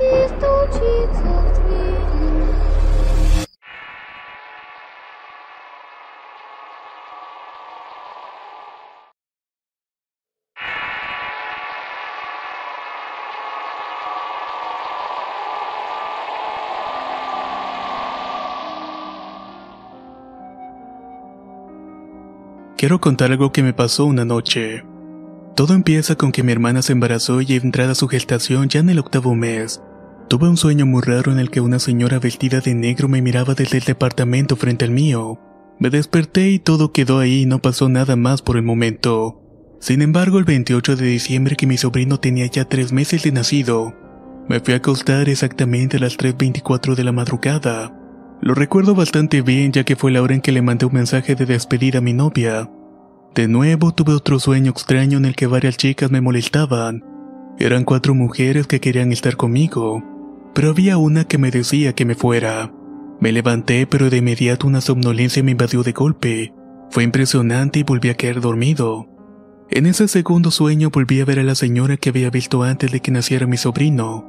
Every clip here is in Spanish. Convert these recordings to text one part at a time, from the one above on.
и стучится в двери. Quiero contar algo que me pasó una noche. Todo empieza con que mi hermana se embarazó y entrada su gestación ya en el octavo mes. Tuve un sueño muy raro en el que una señora vestida de negro me miraba desde el departamento frente al mío. Me desperté y todo quedó ahí y no pasó nada más por el momento. Sin embargo, el 28 de diciembre que mi sobrino tenía ya tres meses de nacido, me fui a acostar exactamente a las 3.24 de la madrugada. Lo recuerdo bastante bien ya que fue la hora en que le mandé un mensaje de despedida a mi novia. De nuevo tuve otro sueño extraño en el que varias chicas me molestaban. Eran cuatro mujeres que querían estar conmigo, pero había una que me decía que me fuera. Me levanté pero de inmediato una somnolencia me invadió de golpe. Fue impresionante y volví a caer dormido. En ese segundo sueño volví a ver a la señora que había visto antes de que naciera mi sobrino.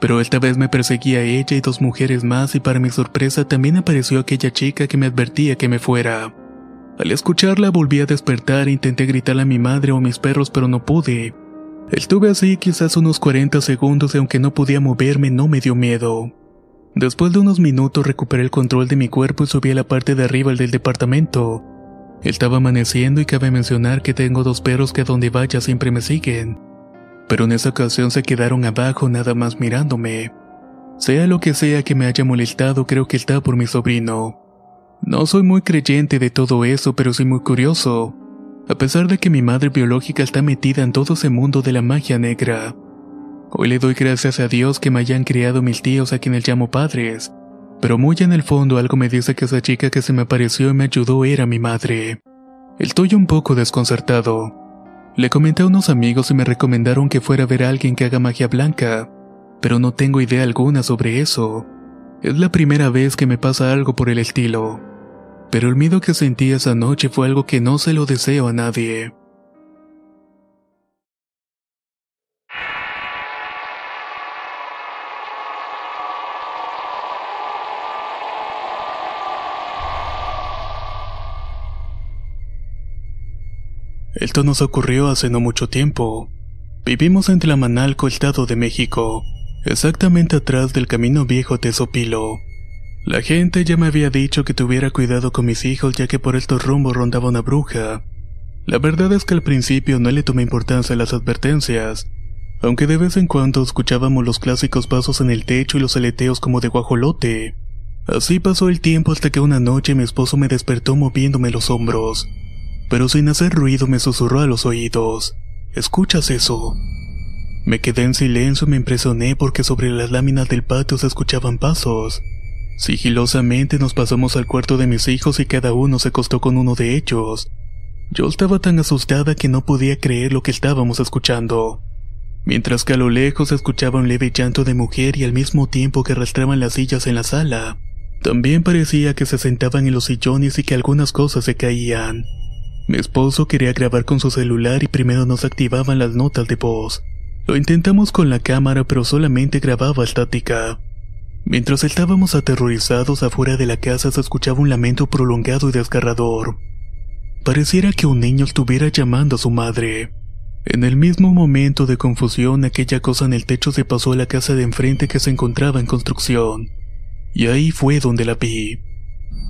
Pero esta vez me perseguía ella y dos mujeres más y para mi sorpresa también apareció aquella chica que me advertía que me fuera. Al escucharla volví a despertar e intenté gritarle a mi madre o a mis perros pero no pude. Estuve así quizás unos 40 segundos y aunque no podía moverme no me dio miedo. Después de unos minutos recuperé el control de mi cuerpo y subí a la parte de arriba del departamento. Estaba amaneciendo y cabe mencionar que tengo dos perros que a donde vaya siempre me siguen. Pero en esa ocasión se quedaron abajo nada más mirándome. Sea lo que sea que me haya molestado, creo que está por mi sobrino. No soy muy creyente de todo eso, pero soy muy curioso. A pesar de que mi madre biológica está metida en todo ese mundo de la magia negra. Hoy le doy gracias a Dios que me hayan criado mis tíos a quienes llamo padres. Pero muy en el fondo algo me dice que esa chica que se me apareció y me ayudó era mi madre. Estoy un poco desconcertado. Le comenté a unos amigos y me recomendaron que fuera a ver a alguien que haga magia blanca, pero no tengo idea alguna sobre eso. Es la primera vez que me pasa algo por el estilo. Pero el miedo que sentí esa noche fue algo que no se lo deseo a nadie. Esto nos ocurrió hace no mucho tiempo. Vivimos en Tlamanalco, Estado de México, exactamente atrás del camino viejo Tesopilo. La gente ya me había dicho que tuviera cuidado con mis hijos ya que por estos rumbos rondaba una bruja. La verdad es que al principio no le tomé importancia a las advertencias, aunque de vez en cuando escuchábamos los clásicos pasos en el techo y los aleteos como de guajolote. Así pasó el tiempo hasta que una noche mi esposo me despertó moviéndome los hombros pero sin hacer ruido me susurró a los oídos. ¿Escuchas eso? Me quedé en silencio y me impresioné porque sobre las láminas del patio se escuchaban pasos. Sigilosamente nos pasamos al cuarto de mis hijos y cada uno se acostó con uno de ellos. Yo estaba tan asustada que no podía creer lo que estábamos escuchando. Mientras que a lo lejos escuchaba un leve llanto de mujer y al mismo tiempo que arrastraban las sillas en la sala. También parecía que se sentaban en los sillones y que algunas cosas se caían. Mi esposo quería grabar con su celular y primero nos activaban las notas de voz. Lo intentamos con la cámara pero solamente grababa estática. Mientras estábamos aterrorizados afuera de la casa se escuchaba un lamento prolongado y desgarrador. Pareciera que un niño estuviera llamando a su madre. En el mismo momento de confusión aquella cosa en el techo se pasó a la casa de enfrente que se encontraba en construcción. Y ahí fue donde la vi.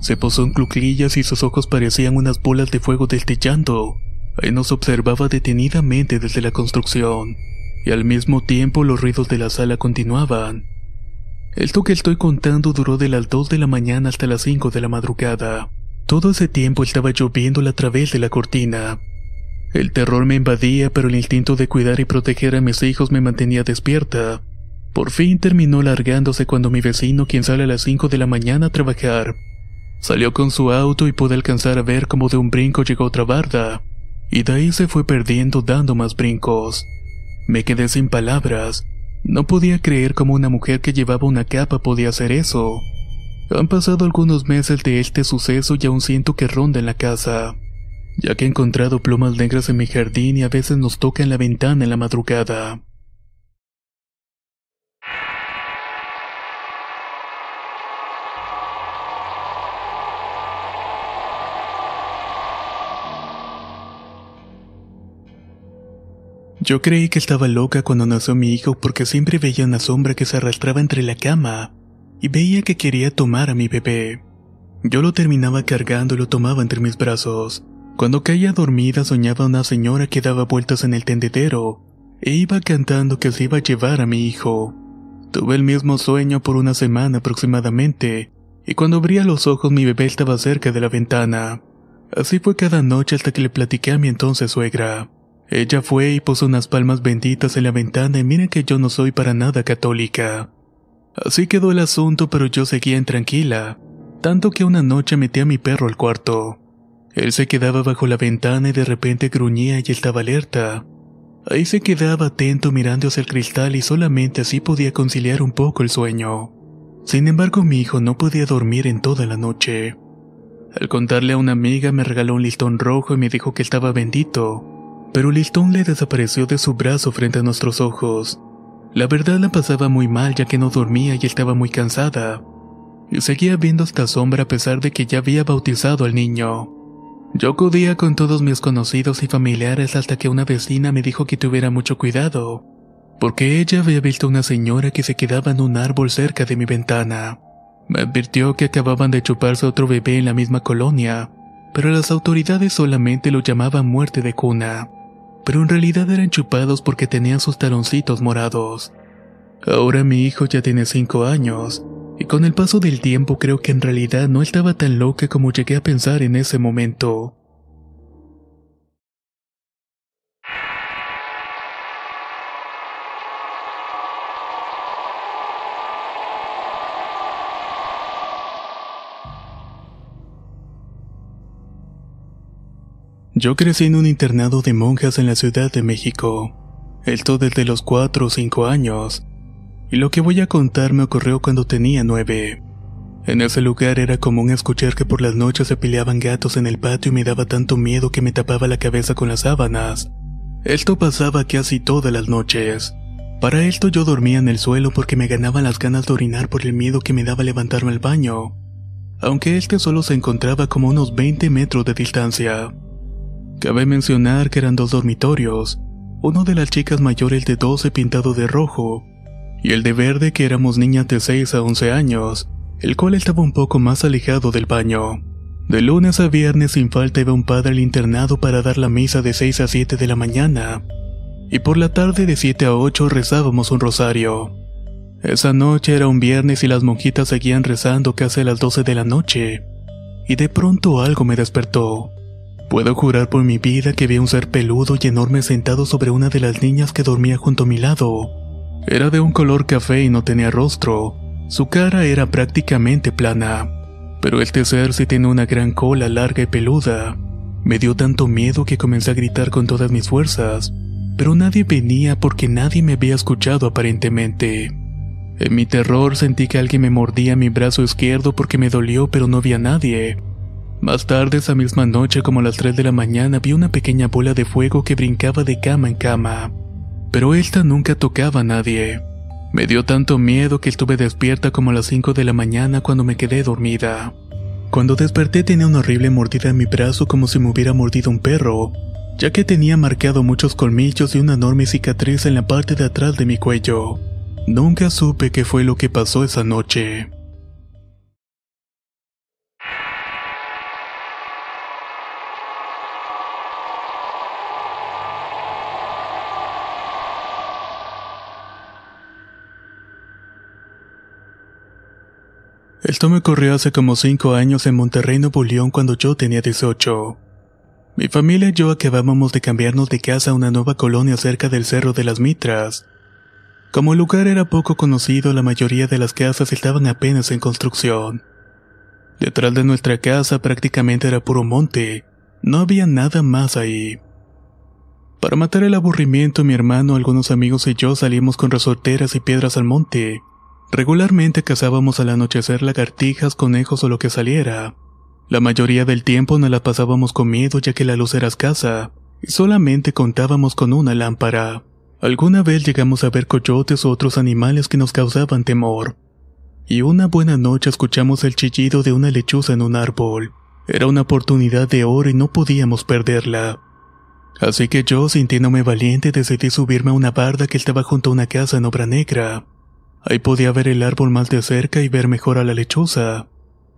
Se posó en cluclillas y sus ojos parecían unas bolas de fuego destellando. Ahí nos observaba detenidamente desde la construcción, y al mismo tiempo los ruidos de la sala continuaban. Esto que estoy contando duró de las 2 de la mañana hasta las 5 de la madrugada. Todo ese tiempo estaba lloviendo a través de la cortina. El terror me invadía, pero el instinto de cuidar y proteger a mis hijos me mantenía despierta. Por fin terminó largándose cuando mi vecino, quien sale a las 5 de la mañana a trabajar, salió con su auto y pude alcanzar a ver cómo de un brinco llegó otra barda, y de ahí se fue perdiendo dando más brincos. Me quedé sin palabras. No podía creer cómo una mujer que llevaba una capa podía hacer eso. Han pasado algunos meses de este suceso y aún siento que ronda en la casa, ya que he encontrado plumas negras en mi jardín y a veces nos toca en la ventana en la madrugada. Yo creí que estaba loca cuando nació mi hijo porque siempre veía una sombra que se arrastraba entre la cama y veía que quería tomar a mi bebé. Yo lo terminaba cargando y lo tomaba entre mis brazos. Cuando caía dormida soñaba una señora que daba vueltas en el tendedero e iba cantando que se iba a llevar a mi hijo. Tuve el mismo sueño por una semana aproximadamente y cuando abría los ojos mi bebé estaba cerca de la ventana. Así fue cada noche hasta que le platiqué a mi entonces suegra. Ella fue y puso unas palmas benditas en la ventana y miren que yo no soy para nada católica. Así quedó el asunto, pero yo seguía intranquila, tanto que una noche metí a mi perro al cuarto. Él se quedaba bajo la ventana y de repente gruñía y estaba alerta. Ahí se quedaba atento mirando hacia el cristal y solamente así podía conciliar un poco el sueño. Sin embargo, mi hijo no podía dormir en toda la noche. Al contarle a una amiga me regaló un listón rojo y me dijo que estaba bendito, pero el le desapareció de su brazo frente a nuestros ojos. La verdad la pasaba muy mal ya que no dormía y estaba muy cansada. Y seguía viendo esta sombra a pesar de que ya había bautizado al niño. Yo acudía con todos mis conocidos y familiares hasta que una vecina me dijo que tuviera mucho cuidado, porque ella había visto una señora que se quedaba en un árbol cerca de mi ventana. Me advirtió que acababan de chuparse otro bebé en la misma colonia, pero las autoridades solamente lo llamaban muerte de cuna pero en realidad eran chupados porque tenían sus taloncitos morados. Ahora mi hijo ya tiene 5 años, y con el paso del tiempo creo que en realidad no estaba tan loca como llegué a pensar en ese momento. Yo crecí en un internado de monjas en la Ciudad de México. Esto desde los 4 o 5 años. Y lo que voy a contar me ocurrió cuando tenía 9. En ese lugar era común escuchar que por las noches se peleaban gatos en el patio y me daba tanto miedo que me tapaba la cabeza con las sábanas. Esto pasaba casi todas las noches. Para esto yo dormía en el suelo porque me ganaban las ganas de orinar por el miedo que me daba levantarme al baño, aunque este solo se encontraba como unos 20 metros de distancia. Cabe mencionar que eran dos dormitorios, uno de las chicas mayores de 12 pintado de rojo, y el de verde que éramos niñas de 6 a 11 años, el cual estaba un poco más alejado del baño. De lunes a viernes sin falta iba un padre al internado para dar la misa de 6 a 7 de la mañana, y por la tarde de 7 a 8 rezábamos un rosario. Esa noche era un viernes y las monjitas seguían rezando casi a las 12 de la noche, y de pronto algo me despertó. Puedo jurar por mi vida que vi un ser peludo y enorme sentado sobre una de las niñas que dormía junto a mi lado. Era de un color café y no tenía rostro. Su cara era prácticamente plana. Pero este ser sí tiene una gran cola larga y peluda. Me dio tanto miedo que comencé a gritar con todas mis fuerzas. Pero nadie venía porque nadie me había escuchado aparentemente. En mi terror sentí que alguien me mordía mi brazo izquierdo porque me dolió pero no había nadie. Más tarde esa misma noche, como a las 3 de la mañana, vi una pequeña bola de fuego que brincaba de cama en cama. Pero esta nunca tocaba a nadie. Me dio tanto miedo que estuve despierta como a las 5 de la mañana cuando me quedé dormida. Cuando desperté tenía una horrible mordida en mi brazo como si me hubiera mordido un perro, ya que tenía marcado muchos colmillos y una enorme cicatriz en la parte de atrás de mi cuello. Nunca supe qué fue lo que pasó esa noche. Esto me ocurrió hace como cinco años en Monterrey, Nuevo León, cuando yo tenía 18. Mi familia y yo acabábamos de cambiarnos de casa a una nueva colonia cerca del Cerro de las Mitras. Como el lugar era poco conocido, la mayoría de las casas estaban apenas en construcción. Detrás de nuestra casa prácticamente era puro monte, no había nada más ahí. Para matar el aburrimiento, mi hermano, algunos amigos y yo salimos con resorteras y piedras al monte. Regularmente cazábamos al anochecer lagartijas, conejos o lo que saliera. La mayoría del tiempo nos la pasábamos con miedo ya que la luz era escasa, y solamente contábamos con una lámpara. Alguna vez llegamos a ver coyotes u otros animales que nos causaban temor. Y una buena noche escuchamos el chillido de una lechuza en un árbol. Era una oportunidad de oro y no podíamos perderla. Así que yo, sintiéndome valiente, decidí subirme a una barda que estaba junto a una casa en obra negra. Ahí podía ver el árbol más de cerca y ver mejor a la lechuza.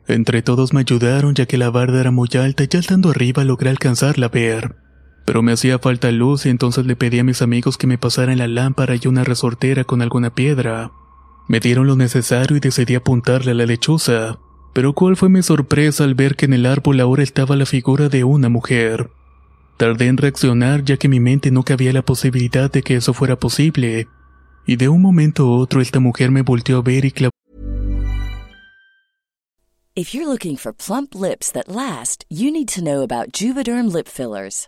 Entre todos me ayudaron ya que la barda era muy alta y ya estando arriba logré alcanzarla a ver. Pero me hacía falta luz y entonces le pedí a mis amigos que me pasaran la lámpara y una resortera con alguna piedra. Me dieron lo necesario y decidí apuntarle a la lechuza. Pero cuál fue mi sorpresa al ver que en el árbol ahora estaba la figura de una mujer. Tardé en reaccionar ya que mi mente no cabía la posibilidad de que eso fuera posible, y de un momento a otro esta mujer me volteó a ver y clavó. If you're looking for plump lips that last, you need to know about Juvederm lip fillers.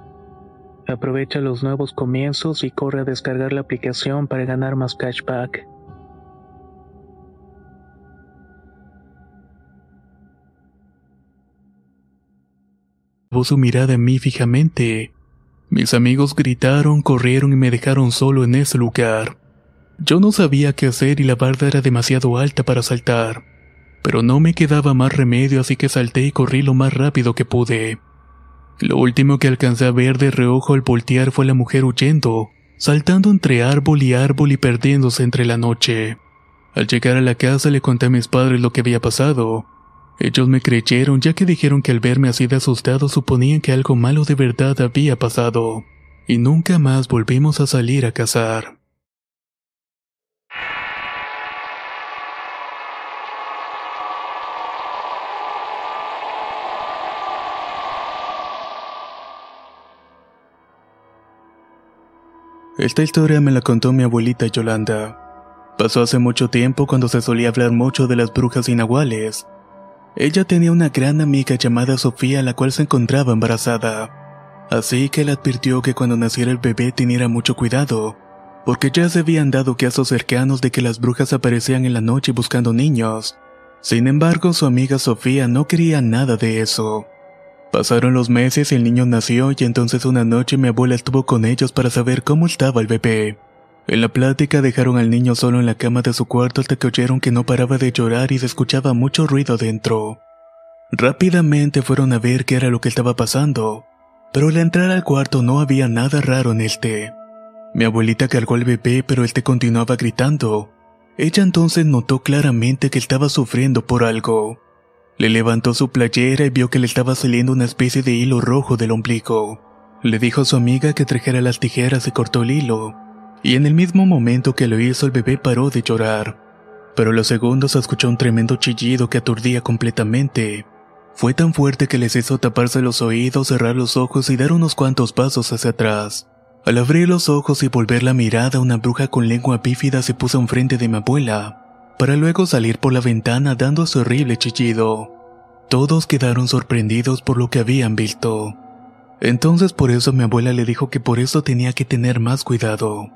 Aprovecha los nuevos comienzos y corre a descargar la aplicación para ganar más cashback. Su mirada en mí fijamente. Mis amigos gritaron, corrieron y me dejaron solo en ese lugar. Yo no sabía qué hacer y la barda era demasiado alta para saltar, pero no me quedaba más remedio así que salté y corrí lo más rápido que pude. Lo último que alcancé a ver de reojo al voltear fue la mujer huyendo, saltando entre árbol y árbol y perdiéndose entre la noche. Al llegar a la casa le conté a mis padres lo que había pasado. Ellos me creyeron ya que dijeron que al verme así de asustado suponían que algo malo de verdad había pasado. Y nunca más volvimos a salir a cazar. Esta historia me la contó mi abuelita Yolanda. Pasó hace mucho tiempo cuando se solía hablar mucho de las brujas inaguales. Ella tenía una gran amiga llamada Sofía la cual se encontraba embarazada. Así que le advirtió que cuando naciera el bebé teniera mucho cuidado, porque ya se habían dado casos cercanos de que las brujas aparecían en la noche buscando niños. Sin embargo, su amiga Sofía no quería nada de eso. Pasaron los meses y el niño nació y entonces una noche mi abuela estuvo con ellos para saber cómo estaba el bebé. En la plática dejaron al niño solo en la cama de su cuarto hasta que oyeron que no paraba de llorar y se escuchaba mucho ruido dentro. Rápidamente fueron a ver qué era lo que estaba pasando, pero al entrar al cuarto no había nada raro en este. Mi abuelita cargó al bebé pero este continuaba gritando. Ella entonces notó claramente que estaba sufriendo por algo. Le levantó su playera y vio que le estaba saliendo una especie de hilo rojo del ombligo. Le dijo a su amiga que trajera las tijeras y cortó el hilo. Y en el mismo momento que lo hizo el bebé paró de llorar. Pero a los segundos escuchó un tremendo chillido que aturdía completamente. Fue tan fuerte que les hizo taparse los oídos, cerrar los ojos y dar unos cuantos pasos hacia atrás. Al abrir los ojos y volver la mirada, una bruja con lengua bífida se puso enfrente de mi abuela para luego salir por la ventana dando su horrible chillido. Todos quedaron sorprendidos por lo que habían visto. Entonces por eso mi abuela le dijo que por eso tenía que tener más cuidado.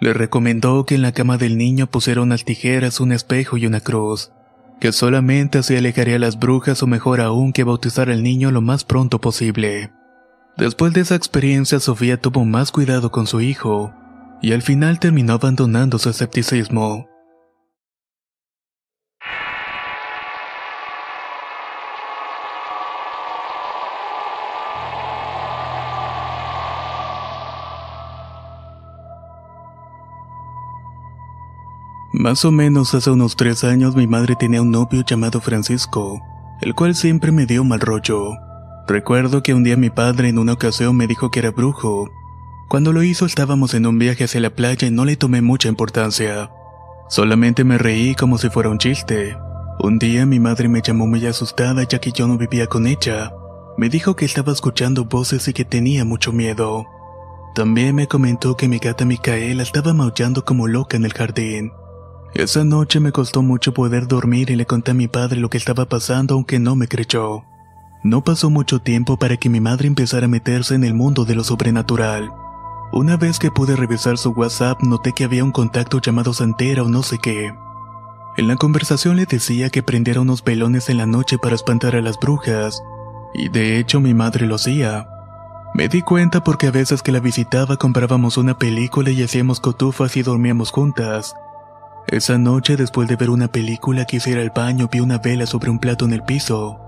Le recomendó que en la cama del niño pusiera unas tijeras, un espejo y una cruz, que solamente así alejaría a las brujas o mejor aún que bautizar al niño lo más pronto posible. Después de esa experiencia Sofía tuvo más cuidado con su hijo, y al final terminó abandonando su escepticismo. Más o menos hace unos tres años mi madre tenía un novio llamado Francisco, el cual siempre me dio mal rollo. Recuerdo que un día mi padre en una ocasión me dijo que era brujo. Cuando lo hizo estábamos en un viaje hacia la playa y no le tomé mucha importancia. Solamente me reí como si fuera un chiste. Un día mi madre me llamó muy asustada ya que yo no vivía con ella. Me dijo que estaba escuchando voces y que tenía mucho miedo. También me comentó que mi gata Micaela estaba maullando como loca en el jardín. Esa noche me costó mucho poder dormir y le conté a mi padre lo que estaba pasando aunque no me creyó. No pasó mucho tiempo para que mi madre empezara a meterse en el mundo de lo sobrenatural. Una vez que pude revisar su WhatsApp noté que había un contacto llamado Santera o no sé qué. En la conversación le decía que prendiera unos velones en la noche para espantar a las brujas, y de hecho mi madre lo hacía. Me di cuenta porque a veces que la visitaba comprábamos una película y hacíamos cotufas y dormíamos juntas. Esa noche, después de ver una película que ir al baño, vi una vela sobre un plato en el piso.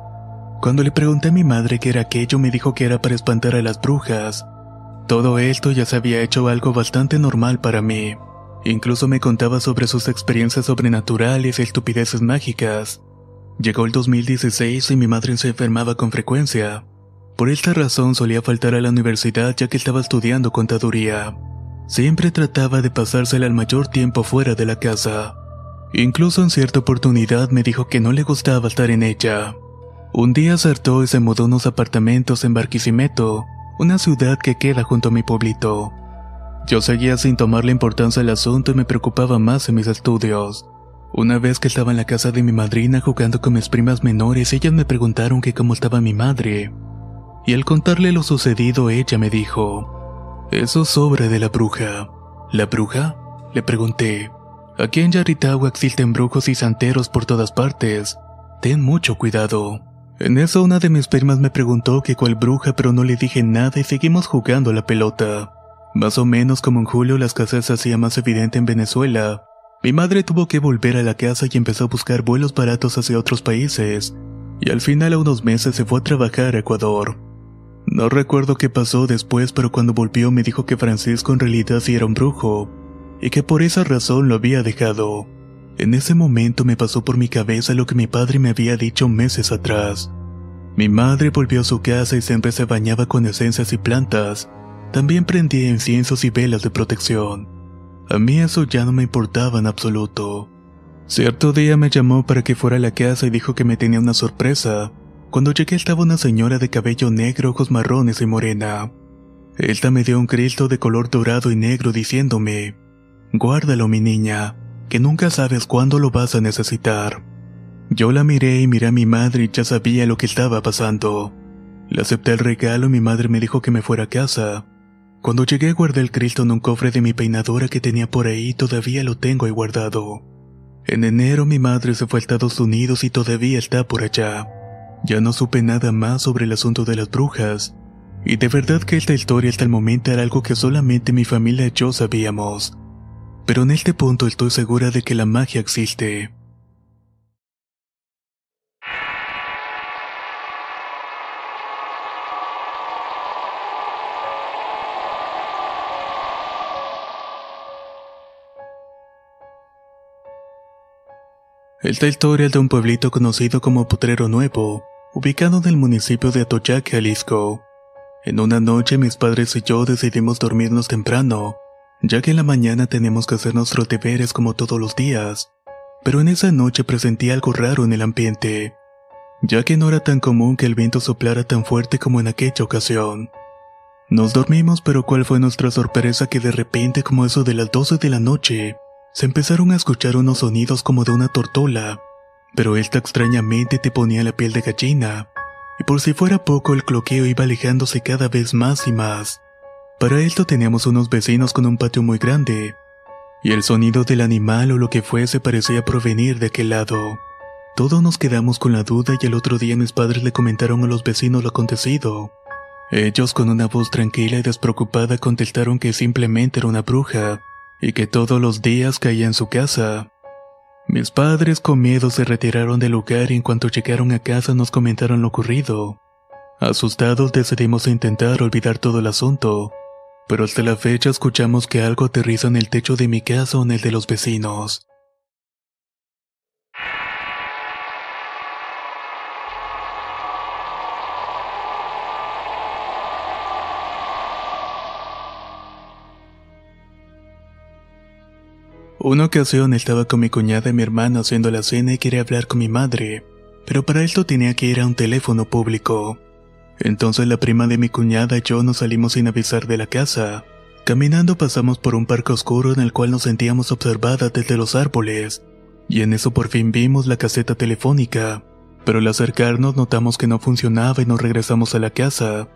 Cuando le pregunté a mi madre qué era aquello, me dijo que era para espantar a las brujas. Todo esto ya se había hecho algo bastante normal para mí. Incluso me contaba sobre sus experiencias sobrenaturales y estupideces mágicas. Llegó el 2016 y mi madre se enfermaba con frecuencia. Por esta razón solía faltar a la universidad ya que estaba estudiando contaduría. Siempre trataba de pasársela el mayor tiempo fuera de la casa. Incluso en cierta oportunidad me dijo que no le gustaba estar en ella. Un día acertó y se mudó a unos apartamentos en Barquisimeto, una ciudad que queda junto a mi pueblito. Yo seguía sin tomarle importancia al asunto y me preocupaba más en mis estudios. Una vez que estaba en la casa de mi madrina jugando con mis primas menores, ellas me preguntaron que cómo estaba mi madre. Y al contarle lo sucedido, ella me dijo, eso sobra de la bruja. ¿La bruja? Le pregunté. Aquí en Yaritagua existen brujos y santeros por todas partes. Ten mucho cuidado. En eso una de mis primas me preguntó que cuál bruja, pero no le dije nada y seguimos jugando la pelota. Más o menos como en julio la escasez se hacía más evidente en Venezuela. Mi madre tuvo que volver a la casa y empezó a buscar vuelos baratos hacia otros países, y al final a unos meses se fue a trabajar a Ecuador. No recuerdo qué pasó después, pero cuando volvió me dijo que Francisco en realidad sí era un brujo, y que por esa razón lo había dejado. En ese momento me pasó por mi cabeza lo que mi padre me había dicho meses atrás. Mi madre volvió a su casa y siempre se bañaba con esencias y plantas. También prendía inciensos y velas de protección. A mí eso ya no me importaba en absoluto. Cierto día me llamó para que fuera a la casa y dijo que me tenía una sorpresa. Cuando llegué estaba una señora de cabello negro, ojos marrones y morena. Esta me dio un cristo de color dorado y negro diciéndome, Guárdalo mi niña, que nunca sabes cuándo lo vas a necesitar. Yo la miré y miré a mi madre y ya sabía lo que estaba pasando. Le acepté el regalo y mi madre me dijo que me fuera a casa. Cuando llegué guardé el Cristo en un cofre de mi peinadora que tenía por ahí y todavía lo tengo ahí guardado. En enero mi madre se fue a Estados Unidos y todavía está por allá. Ya no supe nada más sobre el asunto de las brujas, y de verdad que esta historia hasta el momento era algo que solamente mi familia y yo sabíamos pero en este punto estoy segura de que la magia existe. Esta historia es de un pueblito conocido como Potrero Nuevo, ubicado en el municipio de Atoyac, Jalisco. En una noche mis padres y yo decidimos dormirnos temprano, ya que en la mañana tenemos que hacer nuestros deberes como todos los días. Pero en esa noche presentí algo raro en el ambiente, ya que no era tan común que el viento soplara tan fuerte como en aquella ocasión. Nos dormimos, pero cuál fue nuestra sorpresa que de repente, como eso de las 12 de la noche, se empezaron a escuchar unos sonidos como de una tortola, pero esta extrañamente te ponía la piel de gallina, y por si fuera poco el cloqueo iba alejándose cada vez más y más. Para esto teníamos unos vecinos con un patio muy grande, y el sonido del animal o lo que fuese parecía provenir de aquel lado. Todos nos quedamos con la duda y el otro día mis padres le comentaron a los vecinos lo acontecido. Ellos con una voz tranquila y despreocupada contestaron que simplemente era una bruja, y que todos los días caía en su casa. Mis padres con miedo se retiraron del lugar y en cuanto llegaron a casa nos comentaron lo ocurrido. Asustados decidimos intentar olvidar todo el asunto, pero hasta la fecha escuchamos que algo aterriza en el techo de mi casa o en el de los vecinos. Una ocasión estaba con mi cuñada y mi hermana haciendo la cena y quería hablar con mi madre, pero para esto tenía que ir a un teléfono público. Entonces la prima de mi cuñada y yo nos salimos sin avisar de la casa. Caminando pasamos por un parque oscuro en el cual nos sentíamos observadas desde los árboles, y en eso por fin vimos la caseta telefónica, pero al acercarnos notamos que no funcionaba y nos regresamos a la casa.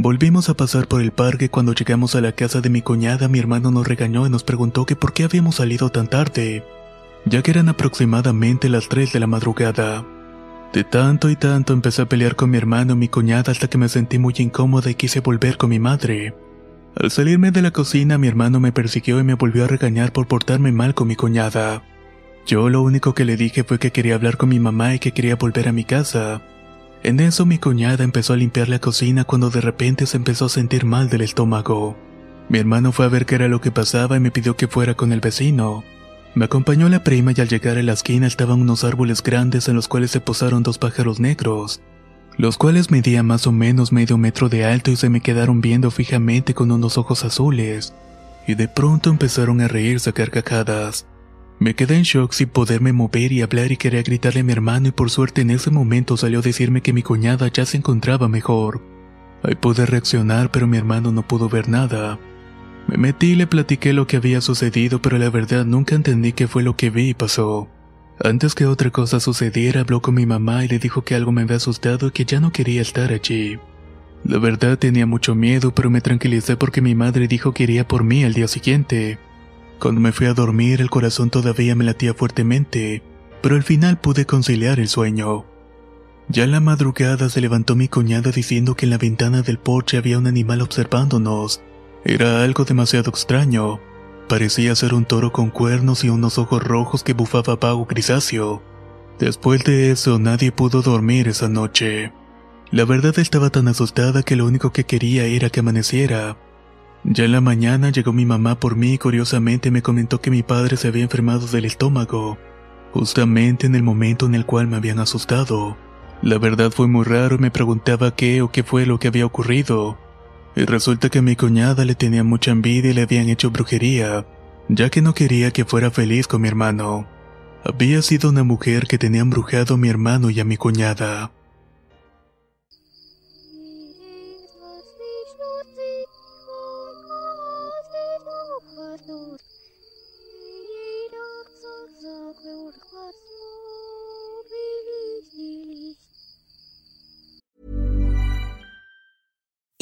Volvimos a pasar por el parque cuando llegamos a la casa de mi cuñada mi hermano nos regañó y nos preguntó que por qué habíamos salido tan tarde, ya que eran aproximadamente las 3 de la madrugada. De tanto y tanto empecé a pelear con mi hermano y mi cuñada hasta que me sentí muy incómoda y quise volver con mi madre. Al salirme de la cocina mi hermano me persiguió y me volvió a regañar por portarme mal con mi cuñada. Yo lo único que le dije fue que quería hablar con mi mamá y que quería volver a mi casa. En eso mi cuñada empezó a limpiar la cocina cuando de repente se empezó a sentir mal del estómago. Mi hermano fue a ver qué era lo que pasaba y me pidió que fuera con el vecino. Me acompañó la prima y al llegar a la esquina estaban unos árboles grandes en los cuales se posaron dos pájaros negros, los cuales medían más o menos medio metro de alto y se me quedaron viendo fijamente con unos ojos azules, y de pronto empezaron a reírse a carcajadas. Me quedé en shock sin poderme mover y hablar y quería gritarle a mi hermano y por suerte en ese momento salió a decirme que mi cuñada ya se encontraba mejor. Ahí pude reaccionar pero mi hermano no pudo ver nada. Me metí y le platiqué lo que había sucedido, pero la verdad nunca entendí qué fue lo que vi y pasó. Antes que otra cosa sucediera, habló con mi mamá y le dijo que algo me había asustado y que ya no quería estar allí. La verdad tenía mucho miedo, pero me tranquilicé porque mi madre dijo que iría por mí al día siguiente. Cuando me fui a dormir, el corazón todavía me latía fuertemente, pero al final pude conciliar el sueño. Ya la madrugada se levantó mi cuñada diciendo que en la ventana del porche había un animal observándonos. Era algo demasiado extraño. Parecía ser un toro con cuernos y unos ojos rojos que bufaba vago grisáceo. Después de eso nadie pudo dormir esa noche. La verdad estaba tan asustada que lo único que quería era que amaneciera. Ya en la mañana llegó mi mamá por mí y curiosamente me comentó que mi padre se había enfermado del estómago, justamente en el momento en el cual me habían asustado. La verdad fue muy raro y me preguntaba qué o qué fue lo que había ocurrido. Y resulta que a mi cuñada le tenía mucha envidia y le habían hecho brujería, ya que no quería que fuera feliz con mi hermano. Había sido una mujer que tenía embrujado a mi hermano y a mi cuñada.